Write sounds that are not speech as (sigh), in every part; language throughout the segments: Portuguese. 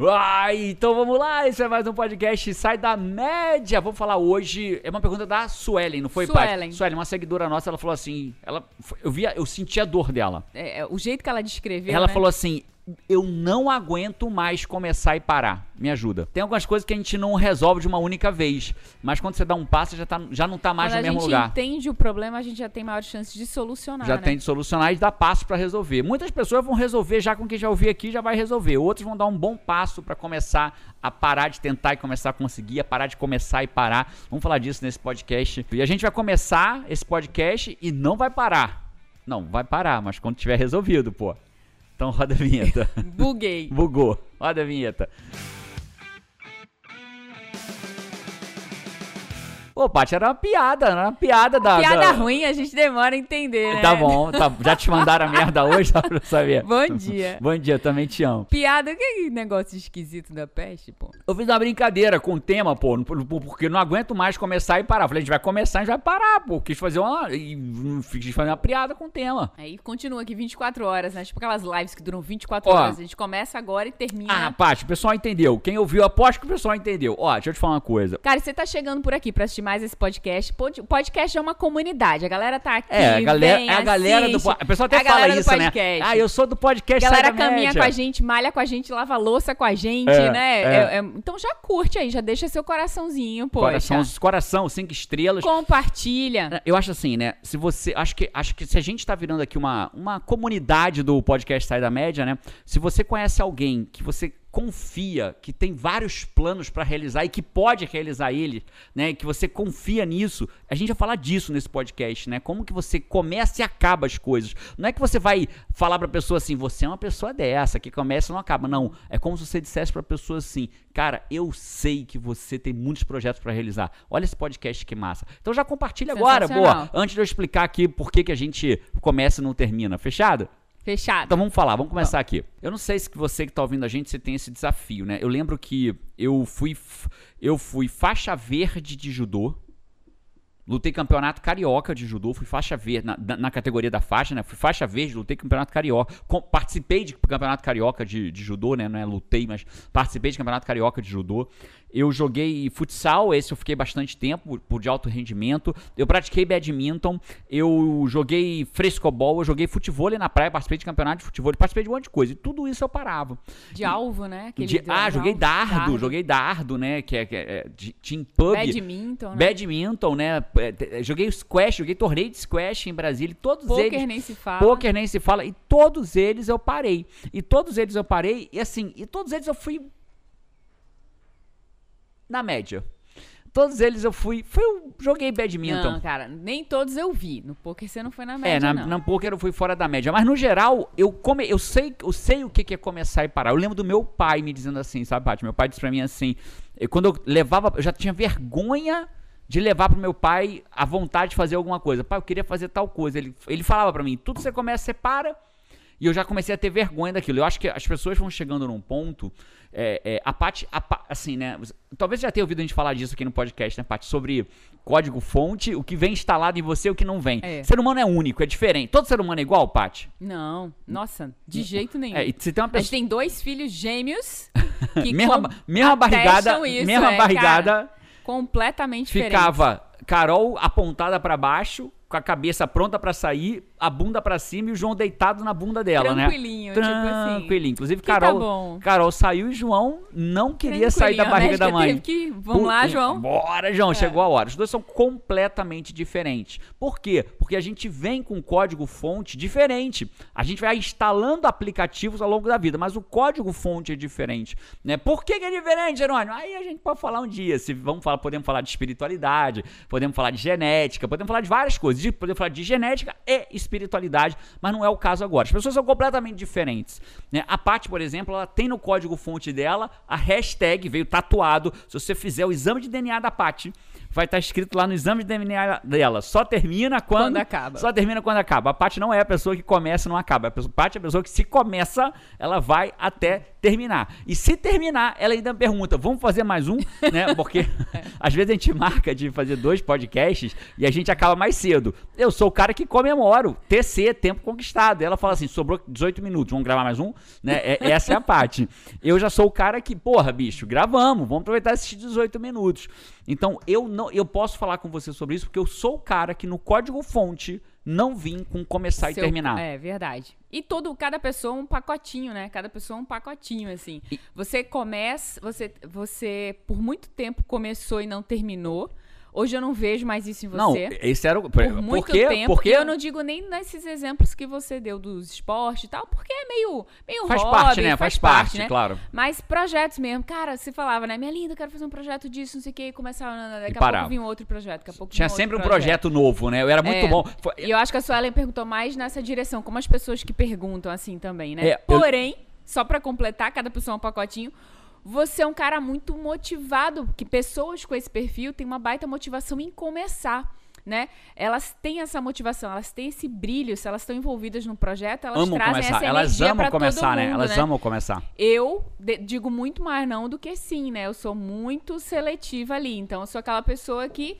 Ai, então vamos lá, esse é mais um podcast Sai da Média. Vamos falar hoje, é uma pergunta da Suelen, não foi, Suelen. Pai? Suelen, uma seguidora nossa, ela falou assim, ela, eu via, eu senti a dor dela. É, é, o jeito que ela descreveu, Ela né? falou assim, eu não aguento mais começar e parar. Me ajuda. Tem algumas coisas que a gente não resolve de uma única vez, mas quando você dá um passo, já, tá, já não tá mais Quando no a mesmo gente lugar. entende o problema, a gente já tem maior chance de solucionar, Já né? tem de solucionar e dar passo pra resolver. Muitas pessoas vão resolver já com quem já ouvi aqui, já vai resolver. Outros vão dar um bom passo pra começar a parar de tentar e começar a conseguir, a parar de começar e parar. Vamos falar disso nesse podcast. E a gente vai começar esse podcast e não vai parar. Não, vai parar, mas quando tiver resolvido, pô. Então roda a vinheta. (laughs) Buguei. Bugou. Roda a vinheta. Ô, Paty, era uma piada, era uma piada da. Piada da- ruim, a gente demora a entender, né? Tá bom, tá- já te mandaram a merda (laughs) hoje, só pra saber. Bom dia. Bom dia, também te amo. Piada, que negócio esquisito da peste, pô. Eu fiz uma brincadeira com o tema, pô, porque eu não aguento mais começar e parar. Falei, a gente vai começar e a gente vai parar, pô. Quis fazer uma. Quis fazer uma piada com o tema. Aí continua aqui 24 horas, né? Tipo aquelas lives que duram 24 Ó. horas. A gente começa agora e termina. Ah, Paty, o pessoal entendeu. Quem ouviu, aposto que o pessoal entendeu. Ó, deixa eu te falar uma coisa. Cara, você tá chegando por aqui pra assistir mais esse podcast. Pod- O podcast é uma comunidade. A galera tá aqui. É, a galera, vem, é a galera do. assiste. O pessoal até A fala isso, né? Ah, eu sou do podcast A galera caminha Média. com a gente, malha com a gente, lava louça com a gente, É, né? é. É- é- então já curte aí, já deixa seu coraçãozinho, poxa. Coração, coração, cinco estrelas. Compartilha. Eu acho assim, né? Se você. Acho que, acho que se a gente tá virando aqui uma, uma comunidade do podcast Sai da Média, né? Se você conhece alguém que você confia, que tem vários planos pra realizar e que pode realizar ele, né? Que você confia nisso, a gente vai falar disso nesse podcast, né? Como que você começa e acaba as coisas. Não é que você vai falar pra pessoa assim, você é uma pessoa dessa, que começa e não acaba. Não. É como se você dissesse pra pessoa assim, cara, eu sei que você tem muitos projetos pra realizar. Olha esse podcast que massa. Então já compartilha agora, boa. Antes de eu explicar aqui por que, que a gente começa e não termina. Fechado? Fechado. Então vamos falar, vamos começar aqui. Eu não sei se você que tá ouvindo a gente, você tem esse desafio, né? Eu lembro que eu fui eu fui faixa verde de judô. Lutei campeonato carioca de judô, fui faixa verde na, na- categoria da faixa, né? Fui faixa verde, lutei campeonato carioca. Com- participei de campeonato carioca de, de judô, né? Não é lutei, mas participei de campeonato carioca de judô. Eu joguei futsal, esse eu fiquei bastante tempo, por de alto rendimento. Eu pratiquei badminton, eu joguei frescobol, eu joguei futebol na praia, participei de campeonato de futebol, participei de um monte de coisa. E tudo isso eu parava. De alvo, né? Aquele De- ah, joguei alvo. dardo, joguei dardo, né? Que é, que é de- team pub. Badminton, né? Badminton, né? É, te- Joguei squash, joguei torneio de squash em Brasília. Todos Poker eles. nem se fala. Poker nem se fala. E todos eles eu parei. E todos eles eu parei. E assim, e todos eles eu fui. Na média. Todos eles eu fui. fui eu joguei badminton. Não, cara, nem todos eu vi. No poker você não foi na É, média, na, não. na poker eu fui fora da média. Mas no geral, eu come, eu sei, eu sei o que que é começar e parar. Eu lembro do meu pai me dizendo assim, sabe, Paty? Meu pai disse pra mim assim, eu- quando eu levava, eu já tinha vergonha de levar pro meu pai a vontade de fazer alguma coisa. Pai, eu queria fazer tal coisa. Ele, ele falava pra mim, tudo você começa, você para. E eu já comecei a ter vergonha daquilo. Eu acho que as pessoas vão chegando num ponto. é, é, a Paty, a Pa- assim, né? Talvez você já tenha ouvido a gente falar disso aqui no podcast, né, Paty? Sobre código-fonte, o que vem instalado em você e o que não vem. É. Ser humano é único, é diferente. Todo ser humano é igual, Paty? Não, nossa, de jeito nenhum. É, e você tem uma A gente pessoa. tem dois filhos gêmeos (laughs) que Mesma, mesma barrigada, isso, mesma é, barrigada, cara, completamente diferente. ficava Carol apontada pra baixo, com a cabeça pronta pra sair, a bunda pra cima e o João deitado na bunda dela, né? Tranquilinho, tipo assim. Tranquilinho. Inclusive, tá Carol, bom. Carol saiu e João não queria sair da Tranquilinho, barriga da mãe. teve que- vamos lá, João. É. Bora, João, chegou a hora. Os dois são completamente diferentes. Por quê? Porque a gente vem com código fonte diferente. A gente vai instalando aplicativos ao longo da vida, mas o código fonte é diferente, né? Por que, que é diferente, Jerônimo? Aí a gente pode falar um dia, se vamos falar, podemos falar de espiritualidade, podemos falar de genética, podemos falar de várias coisas, de- podemos falar de genética e espiritualidade, mas não é o caso agora. As pessoas são completamente diferentes, né? A Paty, por exemplo, ela tem no código fonte dela a hashtag veio tatuado. Se você fizer o exame de DNA da Paty, vai estar escrito lá no exame de DNA dela. Só termina quando, Quando acaba. Só termina quando acaba. A Paty não é a pessoa que começa e não acaba. A Paty é a pessoa que se começa, ela vai até terminar. E se terminar, ela ainda pergunta: vamos fazer mais um? (laughs) né? Porque às vezes a gente marca de fazer dois podcasts e a gente acaba mais cedo. 18. Eu sou o cara que comemoro. TC, tempo conquistado. Ela fala assim: sobrou 18 minutos, vamos gravar mais um? Né? É, essa é a parte. Eu já sou o cara que, porra, bicho, gravamos, vamos aproveitar esses 18 minutos. Então, eu não eu posso falar com você sobre isso porque eu sou o cara que no código fonte não vim com começar Seu- e terminar. É verdade. E todo, cada pessoa um pacotinho, né? Cada pessoa um pacotinho, assim. E- Você começa, você, você por muito tempo começou e não terminou. Hoje eu não vejo mais isso em Não, você. esse era o. por muito tempo. porque E eu não digo nem nesses exemplos que você deu dos esportes e tal, porque é meio, meio faz hobby, parte, né? Faz, parte, né? claro. Mas projetos mesmo. Cara, você falava, né? Minha linda, eu quero fazer um projeto disso, não sei o que. E começava, daqui a parava. pouco vinha um outro projeto. Daqui a pouco Tinha sempre um outro projeto novo, né? Eu era muito É. bom. Foi- E eu acho que a Suelen perguntou mais nessa direção, como as pessoas que perguntam assim também, né? É, eu- Porém, só pra completar, cada pessoa um pacotinho, você é um cara muito motivado, que pessoas com esse perfil têm uma baita motivação em começar. Né? Elas têm essa motivação, elas têm esse brilho, se elas estão envolvidas num projeto, elas amam trazem começar. essa Elas energia amam começar, todo né? mundo, Elas amam começar. eu digo muito mais não do que sim, né? Eu sou muito seletiva ali. Então, eu sou aquela pessoa que.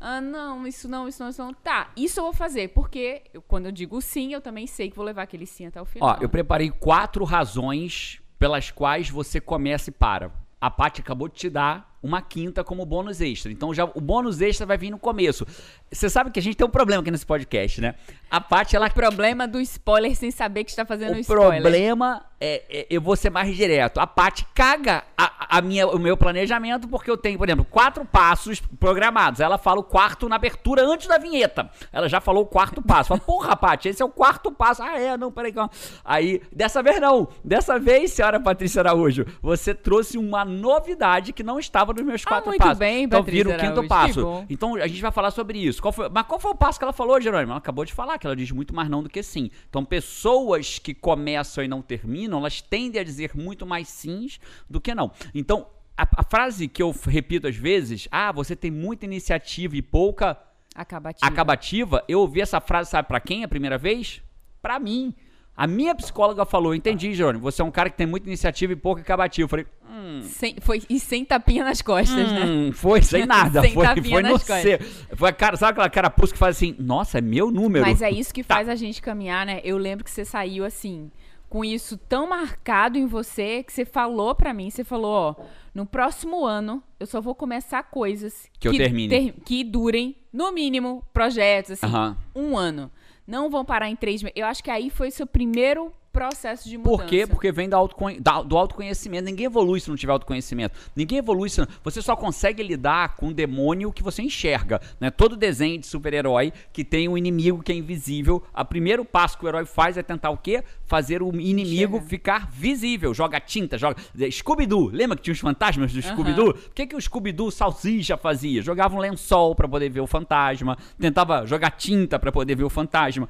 Ah, não, isso não, isso não, isso não. Tá, isso eu vou fazer. Porque eu- quando eu digo sim, eu também sei que vou levar aquele sim até o final. Ó, eu preparei quatro razões pelas quais você começa e para. A Paty acabou de te dar uma quinta como bônus extra. Então já o bônus extra vai vir no começo. Você sabe que a gente tem um problema aqui nesse podcast, né? A Paty, ela O problema do spoiler sem saber que está fazendo o spoiler. problema é, é- eu vou ser mais direto. A Paty caga a, a minha, o meu planejamento porque eu tenho, por exemplo, quatro passos programados. Ela fala o quarto na abertura antes da vinheta. Ela já falou o quarto passo. Fala, porra, Paty, esse é o quarto passo. Ah, é, não, peraí. calma. Aí, dessa vez não. Dessa vez, senhora Patrícia Araújo, você trouxe uma novidade que não estava nos meus Ah, quatro muito passos. bem, então Patrícia vira o quinto Araújo, passo. Então a gente vai falar sobre isso. Qual foi- mas qual foi o passo que ela falou, Jerônimo? Ela acabou de falar que ela diz muito mais não do que sim. Então pessoas que começam e não terminam, elas tendem a dizer muito mais sims do que não. Então a, a frase que eu repito às vezes, ah, você tem muita iniciativa e pouca Acabativa. acabativa. Eu ouvi essa frase, sabe pra quem a primeira vez? Pra mim. A minha psicóloga falou, entendi, Jerônimo, você é um cara que tem muita iniciativa e pouca acabativa. Eu falei, Sem, foi, e sem tapinha nas costas, né? Hum, foi sem (laughs) nada. Sem foi foi no C. Foi a cara, sabe aquela carapuça que faz assim, nossa, é meu número. Mas é isso que (laughs) Tá. faz a gente caminhar, né? Eu lembro que você saiu assim, com isso tão marcado em você, que você falou pra mim, você falou, ó, no próximo ano eu só vou começar coisas Que eu termine. que durem, no mínimo, projetos, assim, Aham. um ano. Não vão parar em três meses. Eu acho que aí foi seu primeiro processo de mudança. Por quê? Porque vem do, do autoconhecimento. Ninguém evolui se não tiver autoconhecimento. Ninguém evolui se não... Você só consegue lidar com o demônio que você enxerga. Né? Todo desenho de super-herói que tem um inimigo que é invisível, o primeiro passo que o herói faz é tentar o quê? Fazer o inimigo Enxergar. ficar visível. Joga tinta, joga... Scooby-Doo. Lembra que tinha os fantasmas do Scooby-Doo? O que, que o Scooby-Doo salsicha fazia? Jogava um lençol pra poder ver o fantasma. Tentava jogar tinta pra poder ver o fantasma.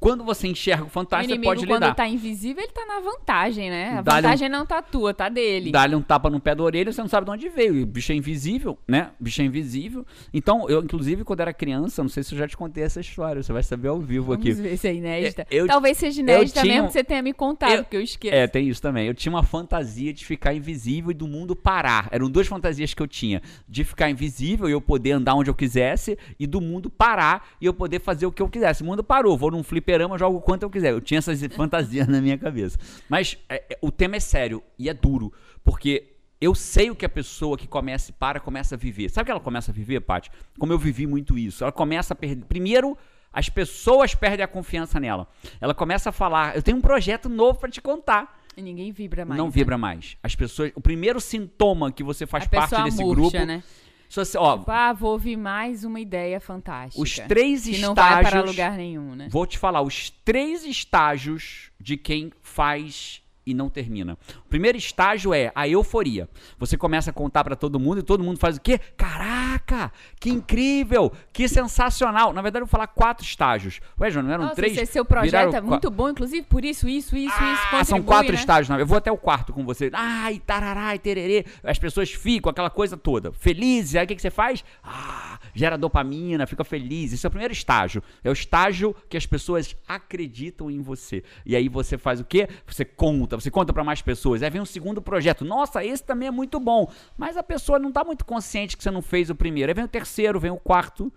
Quando você enxerga o O fantasma, você pode quando lidar. tá invisível, ele tá na vantagem, né? A Dá-lhe um- vantagem não tá tua, tá dele. Dá-lhe um tapa no pé da orelha, você não sabe de onde veio. E o bicho é invisível, né? O bicho é invisível. Então, eu, inclusive, quando era criança, não sei se eu já te contei essa história, você vai saber ao vivo Vamos aqui. ver se é inédita. É, eu- Talvez seja inédita tinha mesmo que você tenha me contado, Eu- porque eu esqueço. É, tem isso também. Eu tinha uma fantasia de ficar invisível e do mundo parar. Eram duas fantasias que eu tinha. De ficar invisível e eu poder andar onde eu quisesse, e do mundo parar e eu poder fazer o que eu quisesse. O mundo parou, vou num fliperama, jogo o quanto eu quiser. Eu tinha essas (laughs) fantasias na minha cabeça. Mas é, é, o tema é sério e é duro, porque eu sei o que a pessoa que começa e para começa a viver. Sabe o que ela começa a viver, Paty? Como eu vivi muito isso. Ela começa a perder. Primeiro, as pessoas perdem a confiança nela. Ela começa a falar: Eu tenho um projeto novo pra te contar. E ninguém vibra mais. não né? vibra mais. As pessoas. O primeiro sintoma que você faz A parte desse murcha, grupo. né? Se você, ó, Tipo, ah, vou ouvir mais uma ideia fantástica. os três que estágios. não vai para lugar nenhum, né? Vou te falar, os três estágios de quem faz e não termina. O primeiro estágio é a euforia. Você começa a contar pra todo mundo e todo mundo faz o quê? Caraca, que incrível, que sensacional. Na verdade, eu vou falar quatro estágios. Ué, João, não eram Nossa, três? esse seu projeto Viraram é muito bom, inclusive por isso, isso, isso, isso. Ah, são quatro né? estágios. não. Eu vou até o quarto com você. Ai, tarará, e tererê. As pessoas ficam, aquela coisa toda. Felizes. Aí o que, que você faz? Ah, gera dopamina, fica feliz. Esse é o primeiro estágio. É o estágio que as pessoas acreditam em você. E aí você faz o quê? Você conta, você conta pra mais pessoas. Aí vem um segundo projeto. Nossa, esse também é muito bom. Mas a pessoa não tá muito consciente que você não fez o primeiro. Aí vem o terceiro, vem o quarto.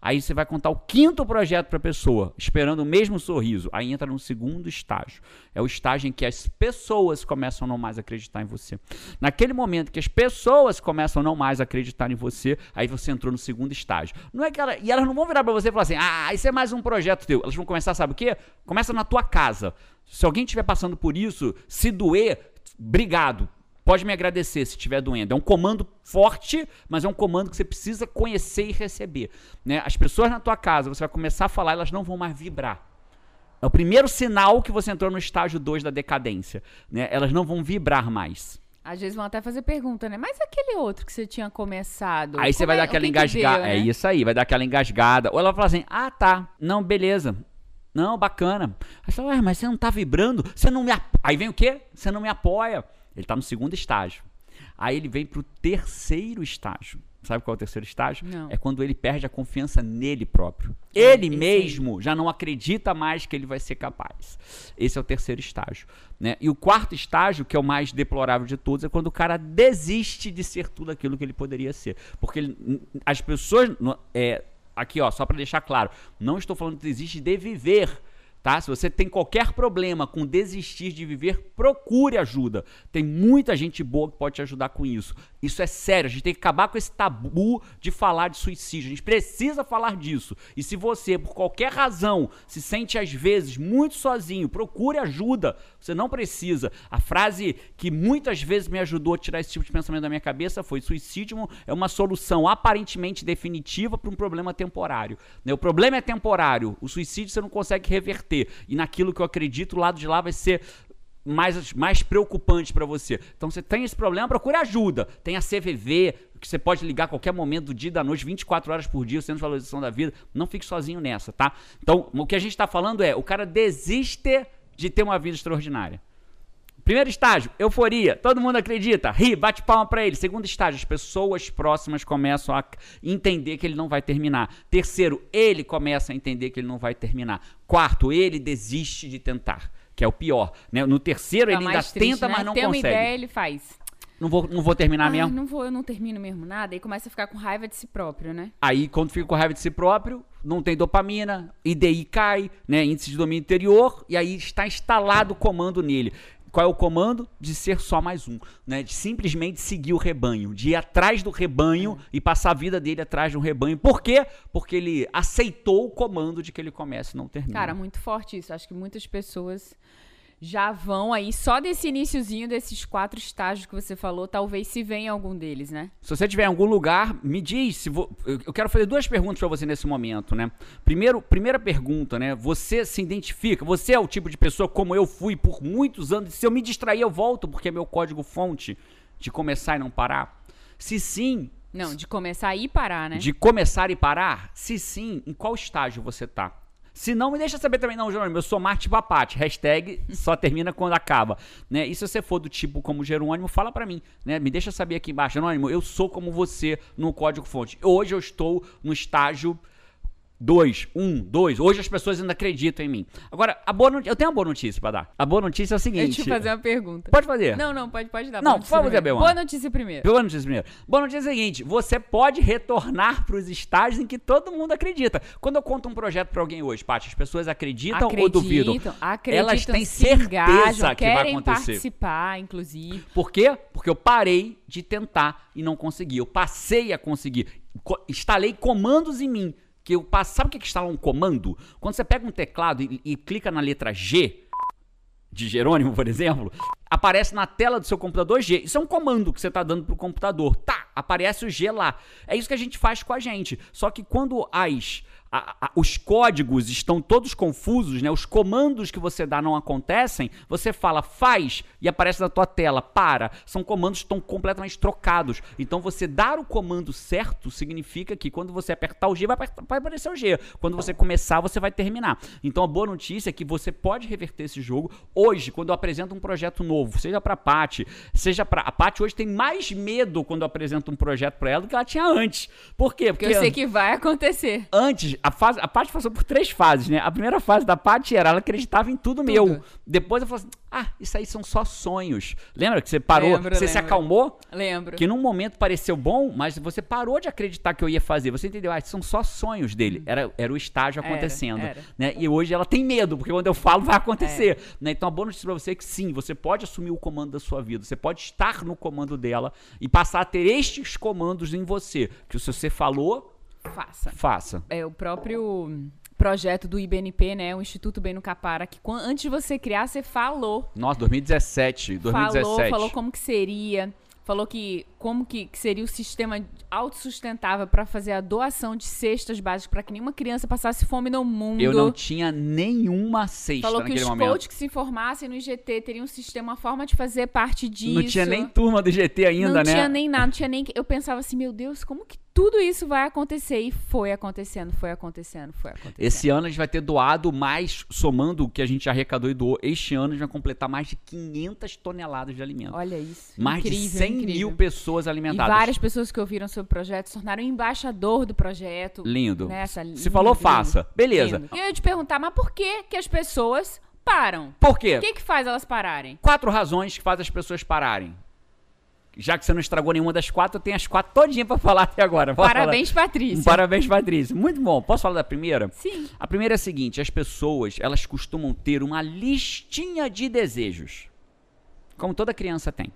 Aí você vai contar o quinto projeto para a pessoa, esperando o mesmo sorriso. Aí entra no segundo estágio. É o estágio em que as pessoas começam a não mais acreditar em você. Naquele momento que as pessoas começam a não mais acreditar em você, aí você entrou no segundo estágio. Não é que ela, e elas não vão virar para você e falar assim: "Ah, isso é mais um projeto teu". Elas vão começar, sabe o quê? Começa na tua casa. Se alguém estiver passando por isso, se doer, obrigado pode me agradecer se estiver doendo. É um comando forte, mas é um comando que você precisa conhecer e receber. Né? As pessoas na tua casa, você vai começar a falar, elas não vão mais vibrar. É o primeiro sinal que você entrou no estágio 2 da decadência. Né? Elas não vão vibrar mais. Às vezes vão até fazer pergunta, né? Mas aquele outro que você tinha começado. Aí você vai é, dar aquela engasgada. Né? É isso aí, vai dar aquela engasgada. Ou ela vai falar assim: ah, tá, não, beleza. Não, bacana. Aí você fala, mas você não tá vibrando? Você não me. Aí vem o quê? Você não me apoia. Ele está no segundo estágio. Aí ele vem para o terceiro estágio. Sabe qual é o terceiro estágio? Não. É quando ele perde a confiança nele próprio. Ele mesmo já não acredita mais que ele vai ser capaz. Esse é o terceiro estágio. Né? E o quarto estágio, que é o mais deplorável de todos, é quando o cara desiste de ser tudo aquilo que ele poderia ser. Porque ele, as pessoas. É, aqui, ó, só para deixar claro, não estou falando que desiste de viver Tá? Se você tem qualquer problema com desistir de viver, procure ajuda. Tem muita gente boa que pode te ajudar com isso. Isso é sério, a gente tem que acabar com esse tabu de falar de suicídio. A gente precisa falar disso. E se você, por qualquer razão, se sente às vezes muito sozinho, procure ajuda. Você não precisa. A frase que muitas vezes me ajudou a tirar esse tipo de pensamento da minha cabeça foi: suicídio é uma solução aparentemente definitiva para um problema temporário. Né? O problema é temporário, o suicídio você não consegue reverter ter. E naquilo que eu acredito, o lado de lá vai ser mais, mais preocupante para você. Então você tem esse problema, procure ajuda. Tem a CVV, que você pode ligar a qualquer momento do dia da noite, 24 horas por dia, o Centro de Valorização da Vida. Não fique sozinho nessa, tá? Então, o que a gente está falando é, o cara desiste de ter uma vida extraordinária. Primeiro estágio, euforia. Todo mundo acredita, ri, bate palma para ele. Segundo estágio, as pessoas próximas começam a entender que ele não vai terminar. Terceiro, ele começa a entender que ele não vai terminar. Quarto, ele desiste de tentar, que é o pior. Né? No terceiro, Tá ele ainda triste, tenta, né? mas não Tem uma consegue. ideia, ele faz. Não vou, não vou terminar Ah, mesmo. não vou, eu não termino mesmo nada. E começa a ficar com raiva de si próprio, né? Aí, quando fica com raiva de si próprio, não tem dopamina, IDI cai, né? Índice de domínio interior, e aí está instalado o comando nele. Qual é o comando? De ser só mais um, né? De simplesmente seguir o rebanho, de ir atrás do rebanho e passar a vida dele atrás de um rebanho. Por quê? Porque ele aceitou o comando de que ele comece e não termine. Cara, muito forte isso. Acho que muitas pessoas já vão aí, só desse iniciozinho desses quatro estágios que você falou, talvez se venha algum deles, né? Se você estiver em algum lugar, me diz. Se vo... Eu quero fazer duas perguntas para você nesse momento, né? Primeiro, primeira pergunta, né? Você se identifica? Você é o tipo de pessoa como eu fui por muitos anos? Se eu me distrair, eu volto porque é meu código fonte de começar e não parar? Se sim, Não, de começar e parar, né? de começar e parar? Se sim, em qual estágio você tá? Se não, me deixa saber também, não, Jerônimo. Eu sou Marte Papate. Hashtag só termina quando acaba. Né? E se você for do tipo como Jerônimo, fala pra mim. Né? Me deixa saber aqui embaixo. Jerônimo, eu sou como você no código fonte. Hoje eu estou no estágio 2, 1, 2. Hoje as pessoas ainda acreditam em mim. Agora, a boa eu tenho uma boa notícia pra dar. A boa notícia é o seguinte. Deixa eu fazer uma pergunta. Pode fazer. Não, não, pode, pode dar. Não, notícia primeiro. Gabriel. Boa notícia primeiro. Boa notícia primeiro. Boa notícia é a seguinte: você pode retornar para os estágios em que todo mundo acredita. Quando eu conto um projeto para alguém hoje, Paty, as pessoas acreditam, ou duvidam? acreditam, Elas têm certeza engajam, que vai acontecer. participar, inclusive. Por quê? Porque eu parei de tentar e não consegui. Eu passei a conseguir. Co- instalei comandos em mim. Que eu passo. Sabe o que é instalar um comando? Quando você pega um teclado e, e clica na letra G, de Jerônimo, por exemplo, aparece na tela do seu computador G. Isso é um comando que você está dando pro computador. Tá, aparece o G lá. É isso que a gente faz com a gente. Só que quando as a- a- os códigos estão todos confusos, né? Os comandos que você dá não acontecem, você fala faz e aparece na tua tela para. São comandos que estão completamente trocados. Então você dar o comando certo significa que quando você apertar o G vai, apertar- vai aparecer o G. Quando você começar, você vai terminar. Então a boa notícia é que você pode reverter esse jogo hoje, quando eu apresento um projeto novo, seja pra Paty, seja pra a Paty hoje tem mais medo quando eu apresento um projeto pra ela do que ela tinha antes. Por quê? Porque eu sei que vai acontecer. Antes, a, fase, a Paty passou por três fases, né? A primeira fase da Paty era ela acreditava em tudo, tudo. meu. Depois eu falei assim: ah, isso aí são só sonhos. Lembra que você parou? Lembro, você lembro. se acalmou? Lembro. Que num momento pareceu bom, mas você parou de acreditar que eu ia fazer. Você entendeu? Ah, são só sonhos dele. Era, era o estágio Era, acontecendo. era. Né? E hoje ela tem medo, porque quando eu falo vai acontecer. Né? Então a boa notícia pra você é que sim, você pode assumir o comando da sua vida. Você pode estar no comando dela e passar a ter estes comandos em você. Que se você falou, Faça. faça. É o próprio projeto do IBNP, né? O Instituto Bem no Capara, que antes de você criar, você falou. Nossa, 2017. 2017. Falou, falou como que seria. Falou que como que, que seria o sistema autossustentável para fazer a doação de cestas básicas para que nenhuma criança passasse fome no mundo. Eu não tinha nenhuma cesta Falou que naquele os momento. coaches que se formassem no IGT teriam um sistema, uma forma de fazer parte disso. Não tinha nem turma do GT ainda, não né? tinha nem nada, não tinha nem. Eu pensava assim, meu Deus, como que tudo isso vai acontecer? E foi acontecendo, foi acontecendo, foi acontecendo. Esse ano a gente vai ter doado mais, somando o que a gente arrecadou e doou, este ano a gente vai completar mais de 500 toneladas de alimento. Olha isso. mais incrível, de 100 incrível. mil pessoas E alimentadas. várias pessoas que ouviram sobre o projeto se tornaram embaixador do projeto. Lindo. Nessa, Se lindo, falou, lindo, faça. Beleza. lindo. E eu ia te perguntar, mas por que que as pessoas param? Por quê? O que que faz elas pararem? Quatro razões que fazem as pessoas pararem. Já que você não estragou nenhuma das quatro, eu tenho as quatro todinhas pra falar até agora. Posso Parabéns, falar? Patrícia. Parabéns, Patrícia. Muito bom. Posso falar da primeira? Sim. A primeira é a seguinte: as pessoas elas costumam ter uma listinha de desejos, como toda criança tem.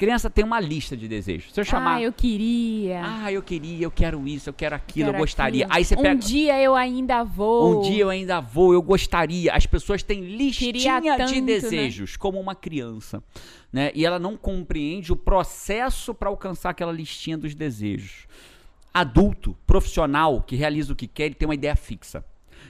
Criança tem uma lista de desejos. Se eu chamar, Ah, eu queria. ah, eu queria, eu quero isso, eu quero aquilo, quero eu gostaria. aquilo. Aí você pega, Um dia eu ainda vou. um dia eu ainda vou, eu gostaria. As pessoas têm listinha tanto, de né? desejos, como uma criança, né? E ela não compreende o processo para alcançar aquela listinha dos desejos. Adulto, profissional que realiza o que quer, ele tem uma ideia fixa.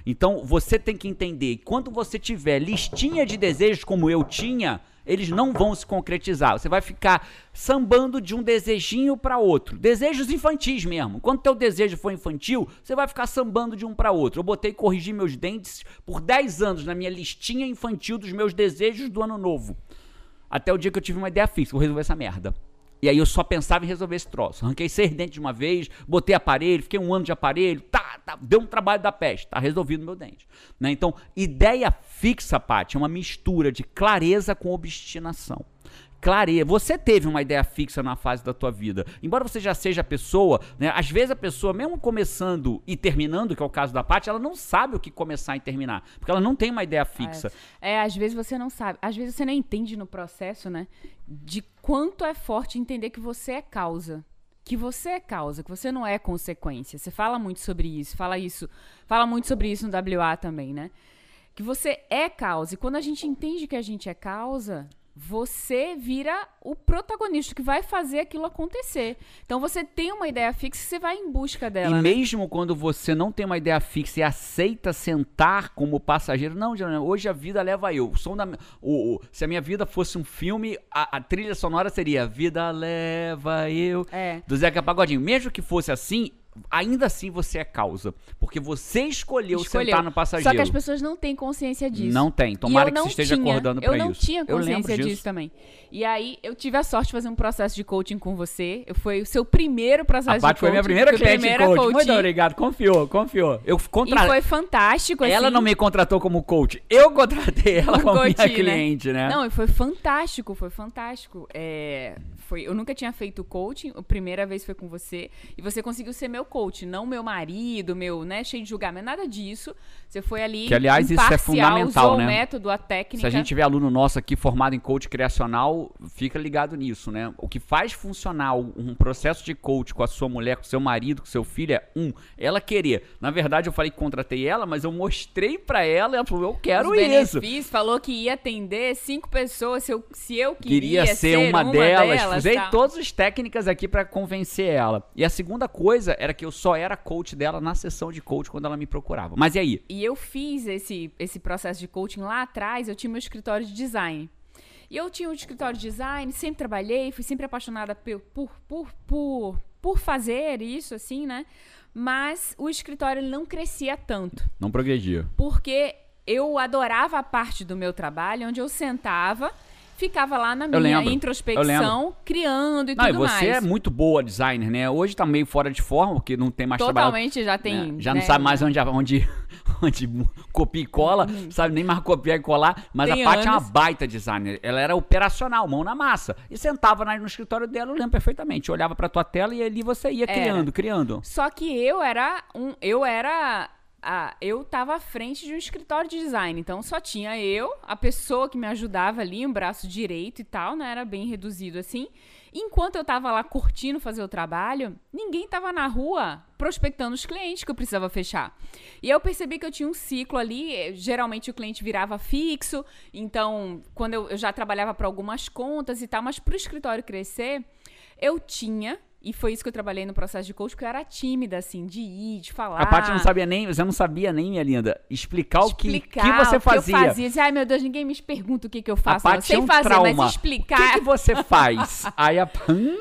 Então você tem que entender quando você tiver listinha de desejos como eu tinha, eles não vão se concretizar. Você vai ficar sambando de um desejinho para outro. Desejos infantis mesmo. Quando teu desejo for infantil, você vai ficar sambando de um para outro. Eu botei corrigir meus dentes por 10 anos na minha listinha infantil dos meus desejos do ano novo. Até o dia que eu tive uma ideia fixa, vou resolver essa merda. E aí eu só pensava em resolver esse troço. Arranquei seis dentes de uma vez, botei aparelho, fiquei um ano de aparelho, tá, tá, deu um trabalho da peste, tá resolvido meu dente. Né? Então, ideia fixa, Paty, é uma mistura de clareza com obstinação. Clareza. Você teve uma ideia fixa na fase da tua vida. Embora você já seja a pessoa, né? Às vezes a pessoa, mesmo começando e terminando, que é o caso da Paty, ela não sabe o que começar e terminar. Porque ela não tem uma ideia fixa. É, às vezes você não sabe. Às vezes você não entende no processo, né? De quanto é forte entender que você é causa. Que você é causa, que você não é consequência. Você fala muito sobre isso, fala isso, fala muito sobre isso no WA também, né? Que você é causa. E quando a gente entende que a gente é causa, você vira o protagonista que vai fazer aquilo acontecer. Então você tem uma ideia fixa, você vai em busca dela. E né? mesmo quando você não tem uma ideia fixa e aceita sentar como passageiro, não, hoje a vida leva eu. O som da, o, o- se a minha vida fosse um filme, a, a trilha sonora seria Vida leva eu, É. do Zeca Pagodinho. Mesmo que fosse assim, ainda assim você é causa. Porque você escolheu, Escolheu. sentar no passageiro. Só que as pessoas não têm consciência disso. Não tem. E Tomara que você não esteja tinha, acordando Eu não isso. tinha Eu lembro consciência disso. disso também. E aí, eu tive a sorte de fazer um processo de coaching com você. Eu Foi o seu primeiro processo A de coaching. foi minha primeira cliente primeira coach. Muito coaching. obrigado. Confiou, confiou. Eu E contra... foi fantástico, assim. Ela não me contratou como coach. Eu contratei ela Um como coach, minha né? cliente, né? Não, e foi fantástico, foi fantástico. É, foi, eu nunca tinha feito coaching, a primeira vez foi com você. E você conseguiu ser meu coach, não meu marido, meu, né, cheio de julgamento, nada disso. Você foi ali. Que, aliás, isso é fundamental, né? o método, a técnica. Se a gente tiver aluno nosso aqui formado em coach criacional, fica ligado nisso, né? O que faz funcionar um processo de coach com a sua mulher, com o seu marido, com o seu filho é um, ela querer. Na verdade, eu falei que contratei ela, mas eu mostrei pra ela ela falou, eu quero os isso. benefícios, falou que ia atender cinco pessoas, se eu, se eu Queria queria, ser, uma, delas. Usei tal. todas as técnicas aqui pra convencer ela. E a segunda coisa era que eu só era coach dela na sessão de coach quando ela me procurava. Mas e aí? E eu fiz esse, esse processo de coaching lá atrás, eu tinha meu escritório de design. E eu tinha um escritório de design, sempre trabalhei, fui sempre apaixonada pe- por, por, por, por fazer isso, assim, né? Mas o escritório não crescia tanto. Não progredia. Porque eu adorava a parte do meu trabalho onde eu sentava, ficava lá na minha eu introspecção, criando e Não, e tudo você mais. é muito boa designer, né? Hoje tá meio fora de forma, porque não tem mais trabalho. Totalmente já tem. né? Já né, não sabe mais onde, onde, (laughs) onde copia e cola, sabe nem mais copiar e colar. Mas Tem a Paty é uma baita designer. Ela era operacional, mão na massa. E sentava no escritório dela, eu lembro perfeitamente. Olhava pra tua tela e ali você ia Era. criando, criando. Só que eu era um. Eu era. A- eu tava à frente de um escritório de design. Então só tinha eu, a pessoa que me ajudava ali, um braço direito e tal, né? Era bem reduzido assim. Enquanto eu tava lá curtindo fazer o trabalho, ninguém tava na rua prospectando os clientes que eu precisava fechar. E eu percebi que eu tinha um ciclo ali, eh, geralmente o cliente virava fixo, então quando eu, eu já trabalhava para algumas contas e tal, mas para o escritório crescer, eu tinha, e foi isso que eu trabalhei no processo de coach, porque eu era tímida, assim, de ir, de falar. A Paty não sabia nem, você não sabia nem, minha linda, explicar, o que, explicar que você o fazia. eu fazia. Ai, meu Deus, ninguém me pergunta o que, que eu A faço. Eu sei é um fazer, trauma. mas O explicar. que, que você faz? (laughs) Aí a. Hum,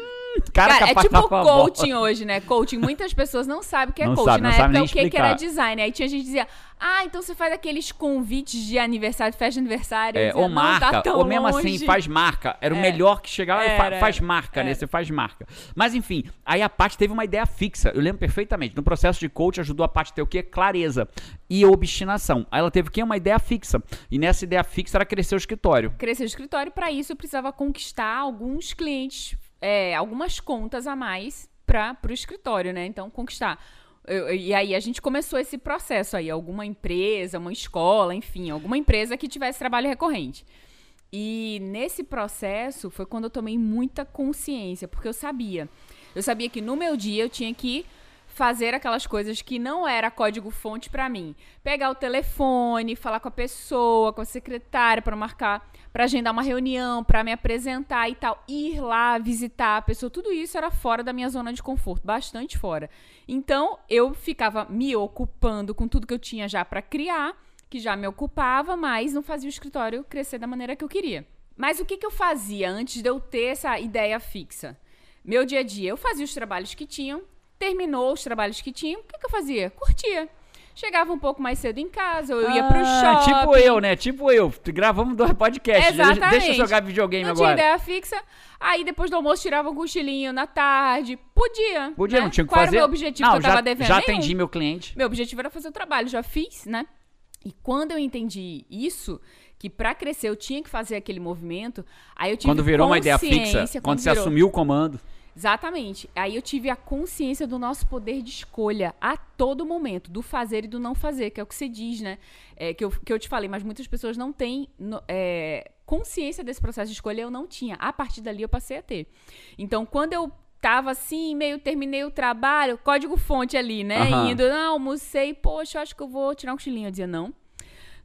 cara, Cara, é tipo coaching hoje, né? Coaching. Muitas pessoas não sabem o que é Não coaching. sabe, Na época, o que, que era design? Aí tinha gente que dizia, ah, então você faz aqueles convites de aniversário, festa de aniversário. É, dizia, ou "Não, marca, tá ou mesmo longe." assim, faz marca. Era o É. melhor que chegava, Era, faz marca, né? era. Você faz marca. Mas enfim, aí a Paty teve uma ideia fixa. Eu lembro perfeitamente. No processo de coach ajudou a Paty a ter o quê? Clareza e obstinação. Aí ela teve o quê? Uma ideia fixa. E nessa ideia fixa era crescer o escritório. crescer o escritório. Para isso, eu precisava conquistar alguns clientes, é, algumas contas a mais para o escritório, né? Então, conquistar. Eu- e aí a gente começou esse processo aí, alguma empresa, uma escola, enfim, alguma empresa que tivesse trabalho recorrente. E nesse processo foi quando eu tomei muita consciência, porque eu sabia. Eu sabia que no meu dia eu tinha que fazer aquelas coisas que não era código fonte pra mim. Pegar o telefone, falar com a pessoa, com a secretária para marcar, para agendar uma reunião, para me apresentar e tal, ir lá visitar a pessoa, tudo isso era fora da minha zona de conforto, bastante fora. Então, eu ficava me ocupando com tudo que eu tinha já para criar, que já me ocupava, mas não fazia o escritório crescer da maneira que eu queria. Mas o que, que eu fazia antes de eu ter essa ideia fixa? Meu dia a dia, eu fazia os trabalhos que tinham, terminou os trabalhos que tinham, o que, que eu fazia? Curtia. Chegava um pouco mais cedo em casa, ou eu ia pro Ah, shopping. Tipo eu, né? Tipo eu. Gravamos dois podcasts. Deixa, Exatamente. deixa eu jogar videogame Não tinha agora. ideia fixa. Aí depois do almoço tirava um cochilinho na tarde. Podia. Podia, né? não tinha o que Qual fazer. era o meu objetivo não, que eu tava já, devendo? já Nenhum. atendi meu cliente. Meu objetivo era fazer o trabalho, já fiz, né? E quando eu entendi isso, que pra crescer eu tinha que fazer aquele movimento, aí eu tive Quando virou uma ideia fixa, consciência, quando você virou- assumiu o comando. Exatamente. Aí eu tive a consciência do nosso poder de escolha a todo momento, do fazer e do não fazer, que é o que você diz, né? É, que, eu, que eu te falei, mas muitas pessoas não têm é, consciência desse processo de escolha, eu não tinha. A partir dali eu passei a ter. Então, quando eu tava assim, meio terminei o trabalho, código fonte ali, né? Aham. Indo, não, almocei, poxa, eu acho que eu vou tirar um cochilinho. Eu dizia, não,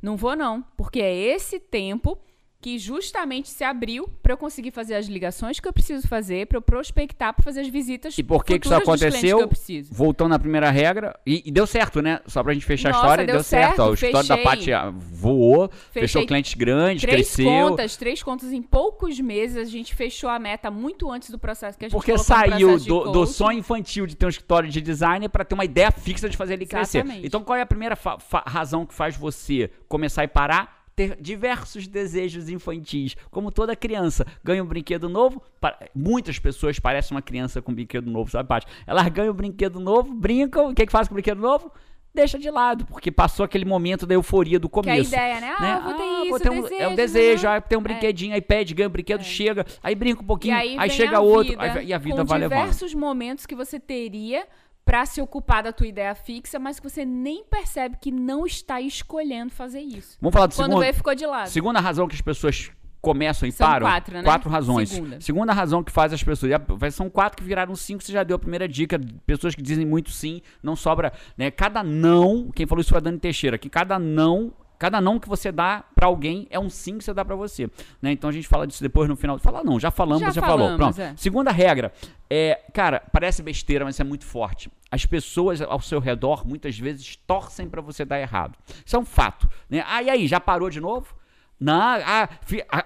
não vou não, porque é esse tempo que justamente se abriu para eu conseguir fazer as ligações que eu preciso fazer, para eu prospectar, para fazer as visitas E por que que isso aconteceu? que. Voltando na primeira regra, e, e deu certo, né? Só pra gente fechar Nossa, a história, deu deu, certo. certo, ó. o escritório da fechei. Paty voou, fechou Fechei clientes grandes, Três cresceu. contas, três contas em poucos meses, a gente fechou a meta muito antes do processo que a gente Porque saiu do, do sonho infantil de ter um escritório de design para ter uma ideia fixa de fazer ele crescer. Exatamente. Então, qual é a primeira razão que faz você começar e parar? Ter diversos desejos infantis. Como toda criança ganha um brinquedo novo, pa- muitas pessoas parecem uma criança com um brinquedo novo, sabe, Paty? Elas ganham um brinquedo novo, brincam, o que, que faz com o brinquedo novo? Deixa de lado, porque passou aquele momento da euforia do Que é a começo. ideia, né? Ah, vou ter isso, vou ter um, desejo, é um desejo, né? tem um brinquedinho, aí pede, ganha um brinquedo, chega, aí brinca um pouquinho, aí, aí, chega outro, aí- e a vida com vai levando. diversos momentos que você teria para se ocupar da tua ideia fixa, mas que você nem percebe que não está escolhendo fazer isso. Vamos falar do Quando segundo. vê, ficou de lado. Segunda razão que as pessoas começam e São param. quatro, né? Quatro razões. Segunda. razão que faz as pessoas. São quatro que viraram cinco, você já deu a primeira dica. Pessoas que dizem muito sim, não sobra. Né? Cada não, quem falou isso foi a Dani Teixeira, que cada não. Cada não que você dá pra alguém é um sim que você dá pra você. Né? Então a gente fala disso depois no final. Fala não, já falamos, Já já, falou. falamos, Pronto. é. Segunda regra. É, cara, parece besteira, mas é muito forte. As pessoas ao seu redor muitas vezes torcem pra você dar errado. Isso é um fato. Né? Ah, e aí, já parou de novo? Não, ah,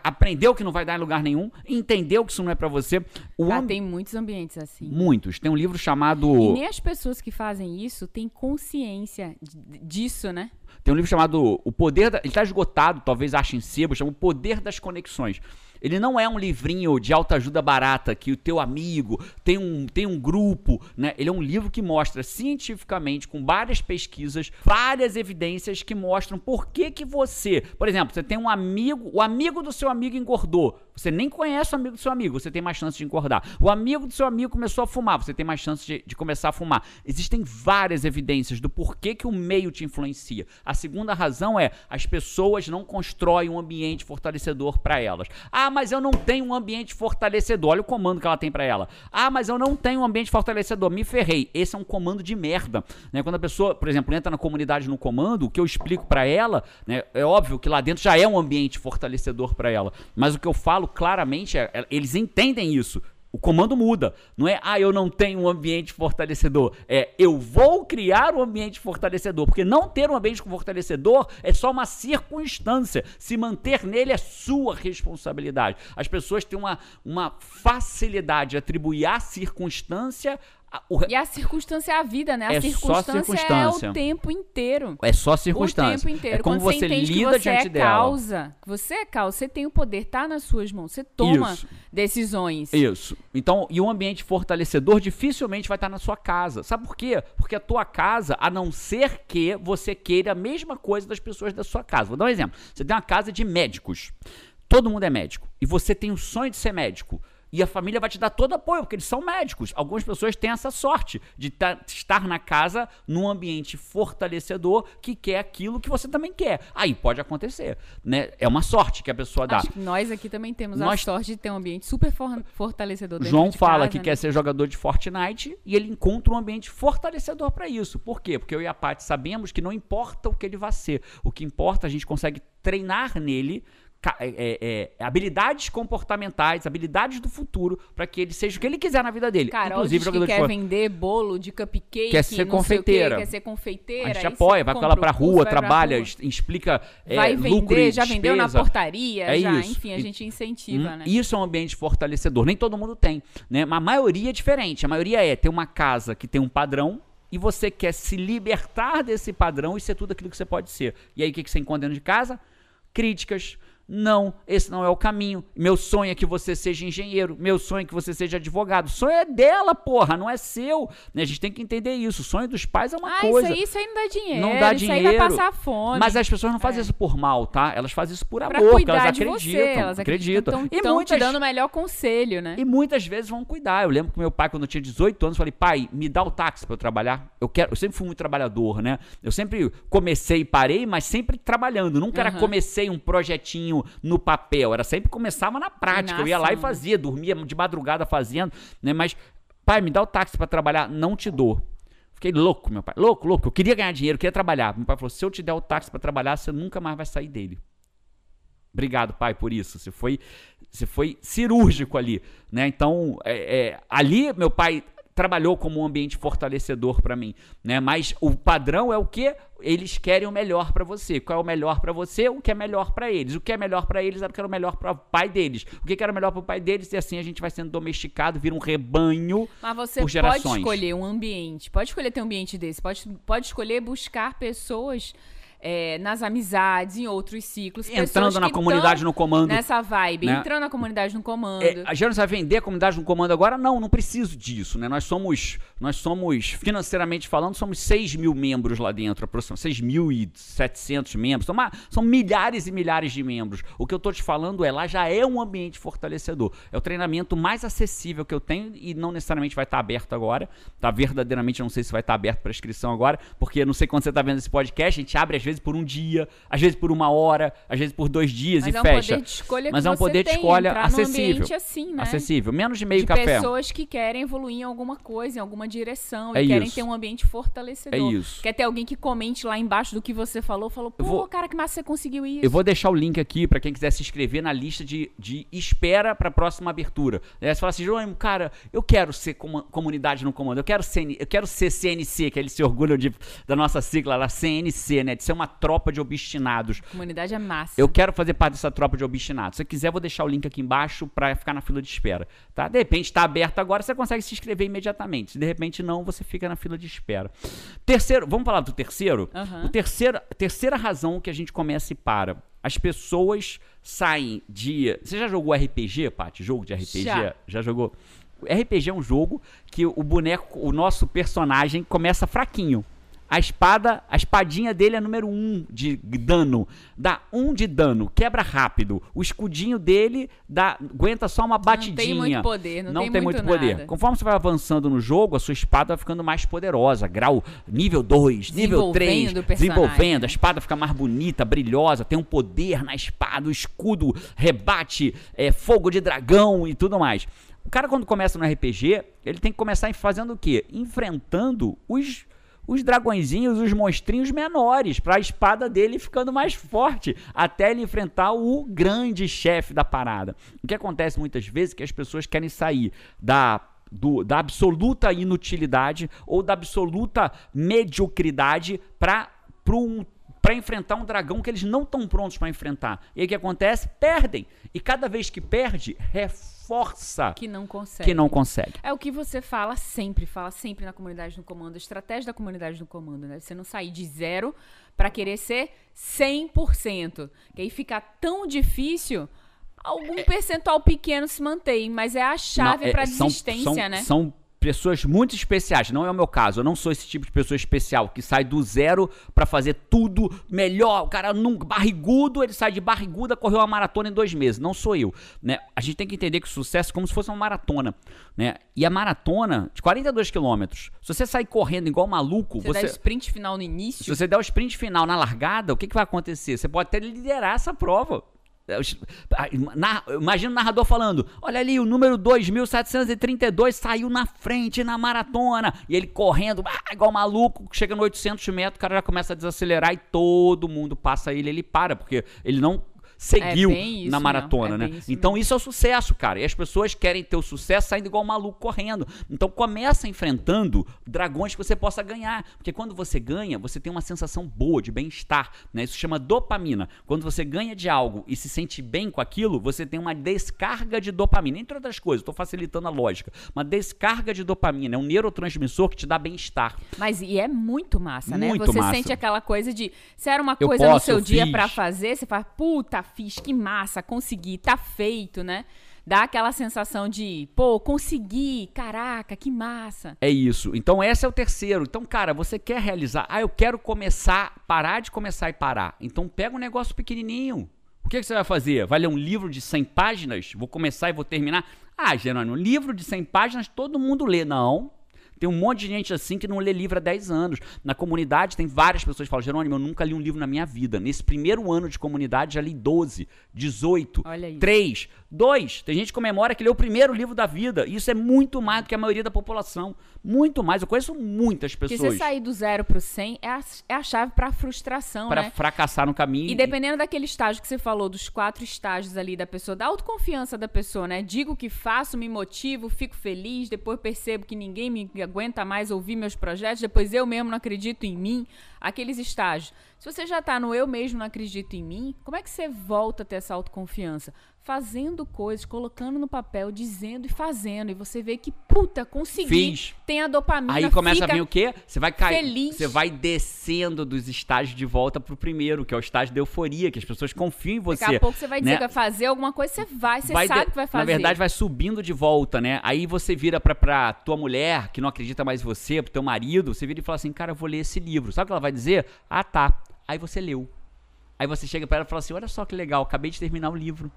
aprendeu que não vai dar em lugar nenhum, entendeu que isso não é pra você. O Ah, tem muitos ambientes assim. Muitos. Tem um livro E chamado. nem as pessoas que fazem isso têm consciência disso, né? Tem um livro chamado O Poder da. Ele está esgotado, talvez achem sebo, chama O Poder das Conexões. Ele não é um livrinho de autoajuda barata que o teu amigo tem um, tem um grupo, né? Ele é um livro que mostra cientificamente, com várias pesquisas, várias evidências que mostram por que que você, por exemplo, você tem um amigo, o amigo do seu amigo engordou, você nem conhece o amigo do seu amigo, você tem mais chance de engordar. O amigo do seu amigo começou a fumar, você tem mais chance de, de começar a fumar. Existem várias evidências do porquê que o meio te influencia. A segunda razão é as pessoas não constroem um ambiente fortalecedor para elas. Ah, mas eu não tenho um ambiente fortalecedor. Olha o comando que ela tem para ela. Ah, mas eu não tenho um ambiente fortalecedor. Me ferrei. Esse é um comando de merda. Né? Quando a pessoa, por exemplo, entra na comunidade no comando, o que eu explico para ela, né, é óbvio que lá dentro já é um ambiente fortalecedor para ela. Mas o que eu falo claramente é, é eles entendem isso. O comando muda. Não é, ah, eu não tenho um ambiente fortalecedor. É, eu vou criar um ambiente fortalecedor. Porque não ter um ambiente fortalecedor é só uma circunstância. Se manter nele é sua responsabilidade. As pessoas têm uma, uma facilidade de atribuir à circunstância o... E a circunstância é a vida, né? A é circunstância, circunstância, é o tempo inteiro. É só circunstância. O tempo inteiro. É como você, você lida você diante é causa, Você é causa, você tem o poder, tá nas suas mãos, você toma Isso. decisões. Isso. Então, e um ambiente fortalecedor dificilmente vai estar na sua casa. Sabe por quê? Porque a tua casa, a não ser que você queira a mesma coisa das pessoas da sua casa. Vou dar um exemplo. Você tem uma casa de médicos. Todo mundo é médico. E você tem o sonho de ser médico. E a família vai te dar todo apoio, porque eles são médicos. Algumas pessoas têm essa sorte de estar na casa num ambiente fortalecedor que quer aquilo que você também quer. Aí pode acontecer, né? É uma sorte que a pessoa dá. Nós aqui também temos nós... a sorte de ter um ambiente super for fortalecedor. João fala casa, que né? quer ser jogador de Fortnite e ele encontra um ambiente fortalecedor para isso. Por quê? Porque eu e a Paty sabemos que não importa o que ele vai ser. O que importa, a gente consegue treinar nele é, é, é, habilidades comportamentais, habilidades do futuro, para que ele seja o que ele quiser na vida dele. Carol Inclusive, jogador que quer vender bolo de cupcake, quer ser confeiteira. Quer ser confeiteira. A gente apoia, vai com ela pra rua, trabalha, rua. explica é, vai vender, lucro e já despesa. vendeu na portaria, é já, isso. enfim, a gente incentiva, hum, né? Isso é um ambiente fortalecedor. Nem todo mundo tem, né? Mas a maioria é diferente. A maioria é ter uma casa que tem um padrão, e você quer se libertar desse padrão e ser tudo aquilo que você pode ser. E aí o que, que você encontra dentro de casa? Críticas, não, esse não é o caminho. Meu sonho é que você seja engenheiro. Meu sonho é que você seja advogado. O sonho é dela, porra, não é seu. Né? A gente tem que entender isso. O sonho dos pais é uma ah, coisa. Isso aí, isso aí não dá dinheiro. Não dá isso dinheiro. Aí vai passar fome. Mas as pessoas não fazem é. isso por mal, tá? Elas fazem isso por amor, porque elas acreditam. Você, elas acreditam. acreditam. Estão muitas... te dando o melhor conselho, né? E muitas vezes vão cuidar. Eu lembro que meu pai, quando eu tinha 18 anos, falei, pai, me dá o táxi para eu trabalhar. Eu quero. Eu sempre fui muito trabalhador, né? Eu sempre comecei e parei, mas sempre trabalhando. Nunca uhum. era comecei um projetinho no papel papel, era sempre começava na prática. Eu ia lá e fazia, dormia de madrugada fazendo, né? Mas, pai, me dá o táxi para trabalhar, não te dou. Fiquei louco, meu pai. Louco, louco. Eu queria ganhar dinheiro, queria trabalhar. Meu pai falou: se eu te der o táxi para trabalhar, você nunca mais vai sair dele. Obrigado, pai, por isso. Você foi, você foi cirúrgico ali, né? Então, é, é, ali meu pai trabalhou como um ambiente fortalecedor para mim, né? Mas o padrão é o que eles querem o melhor para você. Qual é o melhor para você? O que é melhor para eles. O que é melhor para eles era o que era o melhor para o pai deles. O que era melhor para o pai deles e assim a gente vai sendo domesticado, vira um rebanho Mas você por gerações. pode escolher um ambiente, pode escolher ter um ambiente desse, pode, pode escolher buscar pessoas é, nas amizades, em outros ciclos. Entrando na comunidade no comando. Nessa vibe, né? entrando na comunidade no comando. É, a gente vai vender a comunidade no comando agora? Não, não preciso disso, né? Nós somos, nós somos, financeiramente falando, somos 6 mil membros lá dentro, aproximadamente 6.700 membros. São, uma, são milhares e milhares de membros. O que eu tô te falando é, lá já é um ambiente fortalecedor. É o treinamento mais acessível que eu tenho e não necessariamente vai estar aberto agora. Tá verdadeiramente, não sei se vai estar aberto para inscrição agora, porque não sei quando você tá vendo esse podcast, a gente abre às vezes por um dia, às vezes por uma hora, às vezes por dois dias Mas e é um fecha. Poder de escolha Mas é um poder de escolha acessível. Assim, né? Acessível, menos de meio de café. pessoas que querem evoluir em alguma coisa, em alguma direção, é e querem isso. ter um ambiente fortalecedor. É isso. Quer ter alguém que comente lá embaixo do que você falou, falou, pô, vou, cara, que massa você conseguiu isso. Eu vou deixar o link aqui para quem quiser se inscrever na lista de, de espera para a próxima abertura. Aí você fala assim, João, cara, eu quero ser com, comunidade no comando, eu quero, ser, eu quero ser CNC, que eles se orgulham de, da nossa sigla lá, CNC, né? De ser uma tropa de obstinados. A comunidade é massa. Eu quero fazer parte dessa tropa de obstinados. Se você quiser, vou deixar o link aqui embaixo para ficar na fila de espera. Tá? De repente está aberto agora, você consegue se inscrever imediatamente. Se de repente não, você fica na fila de espera. Terceiro, vamos falar do terceiro? Aham. O terceiro, terceira razão que a gente começa e para. As pessoas saem de. Você já jogou RPG, Paty? Jogo de RPG? Já. já jogou? RPG é um jogo que o boneco, o nosso personagem, começa fraquinho. A espada, a espadinha dele é número 1 um de dano. Dá 1 um de dano, quebra rápido. O escudinho dele dá, aguenta só uma batidinha. muito poder, não tem tem muito muito poder. nada. Conforme você vai avançando no jogo, a sua espada vai ficando mais poderosa. Grau nível 2, nível 3. Desenvolvendo? A espada fica mais bonita, brilhosa. Tem um poder na espada. O escudo rebate é, fogo de dragão e tudo mais. O cara, quando começa no RPG, ele tem que começar fazendo o quê? Enfrentando os, os dragõezinhos, os monstrinhos menores, para a espada dele ficando mais forte, até ele enfrentar o grande chefe da parada. O que acontece muitas vezes é que as pessoas querem sair da do- da absoluta inutilidade ou da absoluta mediocridade para um, enfrentar um dragão que eles não estão prontos para enfrentar. E aí o que acontece? Perdem. E cada vez que perde, reforça Que não consegue. que não consegue. É o que você fala sempre, fala sempre na comunidade no comando, a estratégia da comunidade no comando, né? Você não sair de zero pra querer ser 100%. Que aí fica tão difícil, algum percentual pequeno se mantém, mas é a chave é, pra são- desistência, são, né? São pessoas muito especiais, não é o meu caso. Eu não sou esse tipo de pessoa especial que sai do zero pra fazer tudo melhor. O cara nunca barrigudo, ele sai de barriguda, correu uma maratona em dois meses. Não sou eu, né? A gente tem que entender que o sucesso é como se fosse uma maratona, né? E a maratona de 42 quilômetros, se você sair correndo igual maluco, Você, você, dá sprint final no início, se você der o sprint final na largada, o que, que vai acontecer? Você pode até liderar essa prova. É, Imagina o narrador falando: Olha ali, o número 2732 saiu na frente na maratona. E ele correndo, ah, igual maluco, chega no 800 metros, o cara já começa a desacelerar e todo mundo passa ele, ele para, porque ele não seguiu É isso na maratona, é né? isso Então isso é o sucesso, cara. E as pessoas querem ter o sucesso saindo igual maluco correndo. Então começa enfrentando dragões que você possa ganhar. Porque quando você ganha, você tem uma sensação boa de bem-estar. Né? Isso chama dopamina. Quando você ganha de algo e se sente bem com aquilo, você tem uma descarga de dopamina. Entre outras coisas, estou facilitando a lógica. Uma descarga de dopamina. É um neurotransmissor que te dá bem-estar. Mas e é muito massa, né? Muito você massa. sente aquela coisa de se era uma coisa no posso, seu eu dia pra fazer, você fala, puta, fiz, que massa, consegui, tá feito, né? Dá aquela sensação de, pô, consegui, caraca, que massa. É isso. Então, esse é o terceiro. Então, cara, você quer realizar. Ah, eu quero começar, parar de começar e parar. Então, pega um negócio pequenininho. O que, que você vai fazer? Vai ler um livro de 100 páginas? Vou começar e vou terminar? Ah, Jerônimo, livro de 100 páginas todo mundo lê. Não. Tem um monte de gente assim que não lê livro há 10 anos. Na comunidade tem várias pessoas que falam, Jerônimo, eu nunca li um livro na minha vida. Nesse primeiro ano de comunidade já li 12, 18, Olha isso. 3, 2. Tem gente que comemora que leu o primeiro livro da vida. Isso é muito mais do que a maioria da população. Muito mais. Eu conheço muitas Porque pessoas você sair do zero pro 100 é a, é a chave pra frustração, para né? fracassar no caminho. E dependendo daquele estágio que você falou, dos quatro estágios ali da pessoa, da autoconfiança da pessoa, né? Digo o que faço, me motivo, fico feliz, depois percebo que ninguém me aguenta mais ouvir meus projetos, depois eu mesmo não acredito em mim. Aqueles estágios. Se você já tá no eu mesmo não acredito em mim, como é que você volta a ter essa autoconfiança? Fazendo coisas, colocando no papel, dizendo e fazendo. E você vê que, puta, consegui. Fiz. Tem a dopamina. Aí começa a vir o quê? Você vai cair. Você vai descendo dos estágios de volta pro primeiro, que é o estágio de euforia, que as pessoas confiam em você. Daqui a pouco você vai dizer né? que vai fazer alguma coisa, você vai, você vai sabe de- que vai fazer. Na verdade, vai subindo de volta, né? Aí você vira pra, pra tua mulher, que não acredita mais em você, pro teu marido, você vira e fala assim, cara, eu vou ler esse livro. Sabe o que ela vai dizer? Ah, tá. Aí você leu. Aí você chega pra ela e fala assim, olha só que legal, acabei de terminar o livro.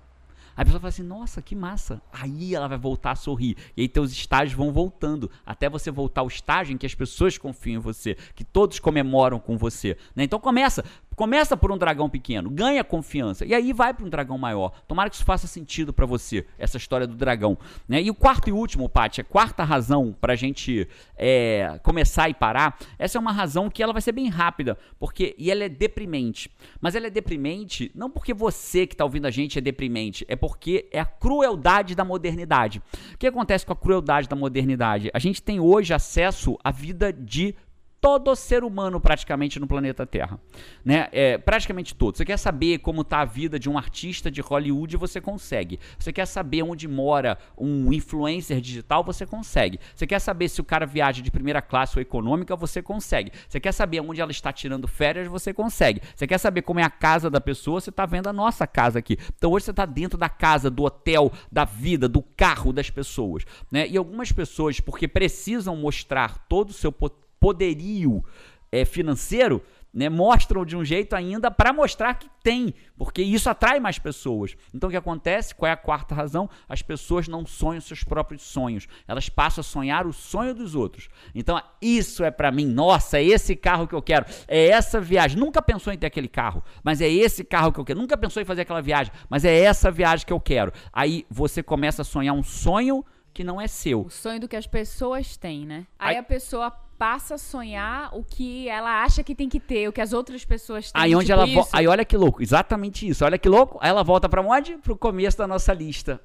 A pessoa fala assim, nossa, que massa. Aí ela vai voltar a sorrir. E aí teus estágios vão voltando. Até você voltar ao estágio em que as pessoas confiam em você. Que todos comemoram com você. né? Então começa. Começa por um dragão pequeno, ganha confiança e aí vai para um dragão maior. Tomara que isso faça sentido para você, essa história do dragão. Né? E o quarto e último, Paty, a quarta razão para a gente é, começar e parar, essa é uma razão que ela vai ser bem rápida, porque e ela é deprimente. Mas ela é deprimente não porque você que está ouvindo a gente é deprimente, é porque é a crueldade da modernidade. O que acontece com a crueldade da modernidade? A gente tem hoje acesso à vida de todo ser humano praticamente no planeta Terra, né? É, praticamente todo. Você quer saber como está a vida de um artista de Hollywood, você consegue. Você quer saber onde mora um influencer digital, você consegue. Você quer saber se o cara viaja de primeira classe ou econômica, você consegue. Você quer saber onde ela está tirando férias, você consegue. Você quer saber como é a casa da pessoa, você está vendo a nossa casa aqui. Então hoje você está dentro da casa, do hotel, da vida, do carro das pessoas, né? E algumas pessoas, porque precisam mostrar todo o seu potencial poderio é, financeiro, né, mostram de um jeito ainda para mostrar que tem, porque isso atrai mais pessoas. Então o que acontece? Qual é a quarta razão? As pessoas não sonham seus próprios sonhos, elas passam a sonhar o sonho dos outros. Então isso é para mim, nossa, é esse carro que eu quero, é essa viagem. Nunca pensou em ter aquele carro, mas é esse carro que eu quero. Nunca pensou em fazer aquela viagem, mas é essa viagem que eu quero. Aí você começa a sonhar um sonho que não é seu. O sonho do que as pessoas têm, né? Aí, Aí a pessoa passa a sonhar o que ela acha que tem que ter, o que as outras pessoas têm. Aí onde tipo ela aí olha que louco, exatamente isso. Olha que louco. Aí ela volta para onde? Pro começo da nossa lista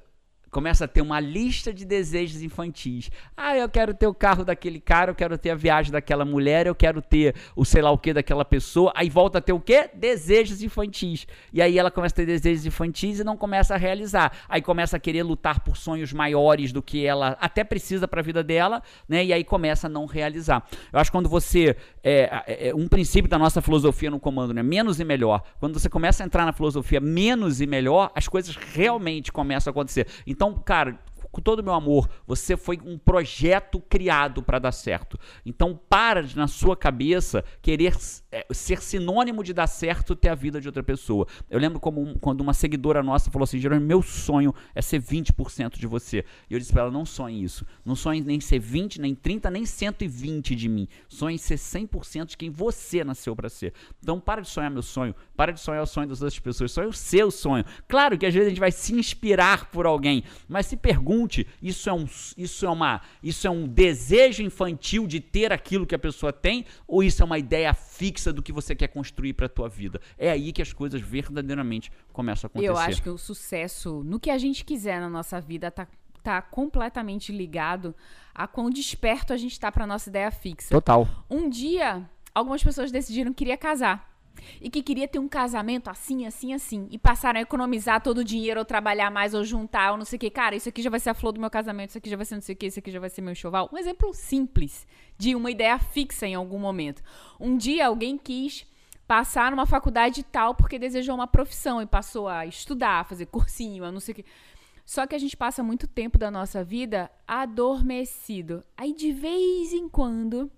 começa a ter uma lista de desejos infantis. Ah, eu quero ter o carro daquele cara, eu quero ter a viagem daquela mulher, eu quero ter o sei lá o que daquela pessoa. Aí volta a ter o quê? Desejos infantis. E aí ela começa a ter desejos infantis e não começa a realizar. Aí começa a querer lutar por sonhos maiores do que ela até precisa para a vida dela, né? E aí começa a não realizar. Eu acho que quando você é, é, é um princípio da nossa filosofia no comando, né? Menos e melhor. Quando você começa a entrar na filosofia menos e melhor, as coisas realmente começam a acontecer. Então então, cara, com todo o meu amor, você foi um projeto criado para dar certo. Então, para de, na sua cabeça, querer é, ser sinônimo de dar certo ter a vida de outra pessoa. Eu lembro como quando uma seguidora nossa falou assim: Jerônimo, meu sonho é ser 20% de você. E eu disse para ela: não sonhe isso. Não sonhe nem ser 20, nem 30, nem 120 de mim. Sonhe ser 100% de quem você nasceu para ser. Então, para de sonhar meu sonho. Para de sonhar o sonho das outras pessoas. Sonhe o seu sonho. Claro que às vezes a gente vai se inspirar por alguém, mas se pergunte isso é, um, isso, é uma, isso é um desejo infantil de ter aquilo que a pessoa tem, ou isso é uma ideia fixa do que você quer construir para a tua vida? É aí que as coisas verdadeiramente começam a acontecer. Eu acho que o sucesso, no que a gente quiser na nossa vida, tá, tá completamente ligado a quão desperto a gente está para nossa ideia fixa. Total. Um dia, algumas pessoas decidiram que queria casar e que queria ter um casamento assim, assim, assim, e passaram a economizar todo o dinheiro, ou trabalhar mais, ou juntar, ou não sei o que. Cara, isso aqui já vai ser a flor do meu casamento, isso aqui já vai ser não sei o que, isso aqui já vai ser meu enxoval. Um exemplo simples de uma ideia fixa em algum momento. Um dia alguém quis passar numa faculdade tal porque desejou uma profissão e passou a estudar, a fazer cursinho, a não sei o que. Só que a gente passa muito tempo da nossa vida adormecido. Aí de vez em quando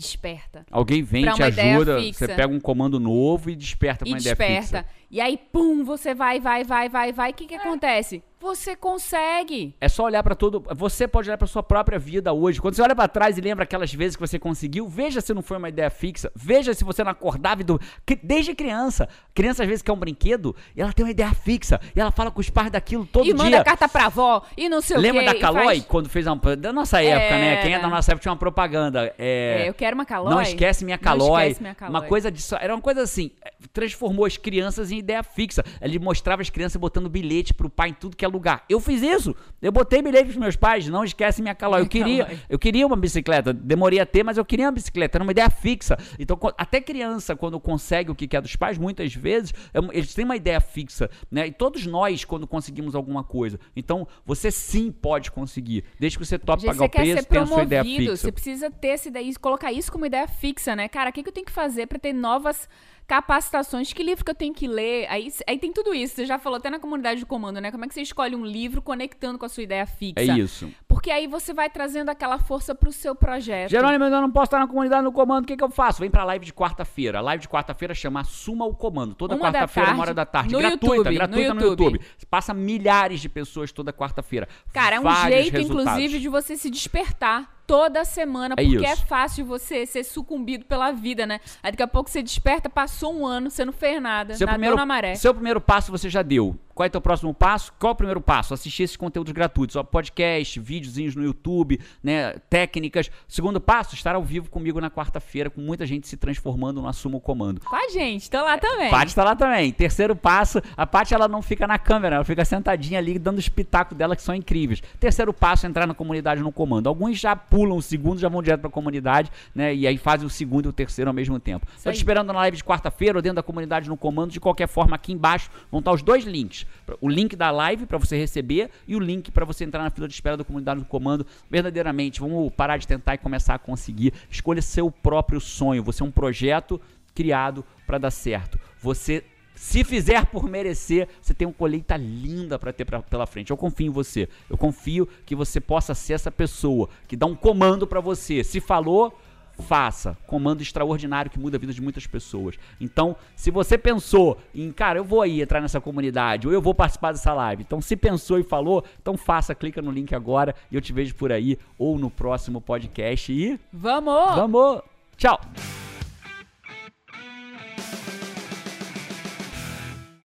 desperta. Alguém vem, te ajuda, você pega um comando novo e desperta uma ideia fixa. E aí, pum, você vai, vai, vai, vai, vai. O que, que é. acontece? Você consegue. É só olhar para todo. Você pode olhar para sua própria vida hoje. Quando você olha para trás e lembra aquelas vezes que você conseguiu, veja se não foi uma ideia fixa. Veja se você não acordava do. Desde criança. Criança às vezes quer um brinquedo e ela tem uma ideia fixa. E ela fala com os pais daquilo todo e dia. E manda carta pra avó e não sei lembra o quê. Lembra da Calói faz... quando fez uma. Da nossa época, né? é... né? Quem é da nossa época tinha uma propaganda. É... é eu quero uma Calói. Não esquece minha Calói. Não esquece minha Calói. Uma coisa disso. Era uma coisa assim. Transformou as crianças em ideia fixa. Ele mostrava as crianças botando bilhete pro pai em tudo que é lugar. Eu fiz isso. Eu botei bilhete pros meus pais, não esquece minha calói. Eu queria, eu queria uma bicicleta. Demorei a ter, mas eu queria uma bicicleta. Era uma ideia fixa. Então, até criança, quando consegue o que quer dos pais, muitas vezes, é eles têm uma ideia fixa. Né? E todos nós, quando conseguimos alguma coisa. Então, você sim pode conseguir. Desde que você tope pagar o preço, tenha a sua ideia fixa. Você precisa ter essa ideia, colocar isso como ideia fixa, né? Cara, o que, que eu tenho que fazer para ter novas capacitações, que livro que eu tenho que ler? Aí, aí tem tudo isso. Você já falou até na comunidade de comando, né? Como é que você escolhe um livro conectando com a sua ideia fixa? É isso. Porque aí você vai trazendo aquela força pro seu projeto. Jerônimo, eu não posso estar na comunidade no comando, o que, que eu faço? Vem pra live de quarta-feira. A live de quarta-feira chama Suma o Comando. Toda quarta-feira, uma hora da tarde. No gratuita, YouTube, gratuita no YouTube. no YouTube. Passa milhares de pessoas toda quarta-feira. Cara, é um Vários jeito, resultados. inclusive, de você se despertar toda semana, é porque é, é fácil você ser sucumbido pela vida, né? Aí daqui a pouco você desperta, passou um ano, você não fez nada, seu nadou primeiro, na maré. Seu primeiro passo você já deu. Qual é o teu próximo passo? Qual é o primeiro passo? Assistir esses conteúdos gratuitos, ó, podcast, videozinhos no YouTube, né, técnicas. Segundo passo, estar ao vivo comigo na quarta-feira, com muita gente se transformando no Assumo Comando. Com a gente, tô lá também. Paty está lá também. Terceiro passo, a Paty ela não fica na câmera, ela fica sentadinha ali dando os pitacos dela que são incríveis. Terceiro passo, entrar na comunidade no comando. Alguns já pulam o segundo, já vão direto para a comunidade, né? E aí fazem o segundo e o terceiro ao mesmo tempo. Estou te esperando na live de quarta-feira ou dentro da comunidade no comando. De qualquer forma, aqui embaixo vão estar os dois links. O link da live para você receber e o link para você entrar na fila de espera da comunidade no comando. Verdadeiramente, vamos parar de tentar e começar a conseguir. Escolha seu próprio sonho. Você é um projeto criado para dar certo. Você se fizer por merecer, você tem uma colheita linda para ter pra, pela frente. Eu confio em você. Eu confio que você possa ser essa pessoa que dá um comando para você. Se falou, faça. Comando extraordinário que muda a vida de muitas pessoas. Então, se você pensou em, cara, eu vou aí entrar nessa comunidade, ou eu vou participar dessa live. Então, se pensou e falou, então faça, clica no link agora e eu te vejo por aí ou no próximo podcast e Vamos! vamos. Tchau.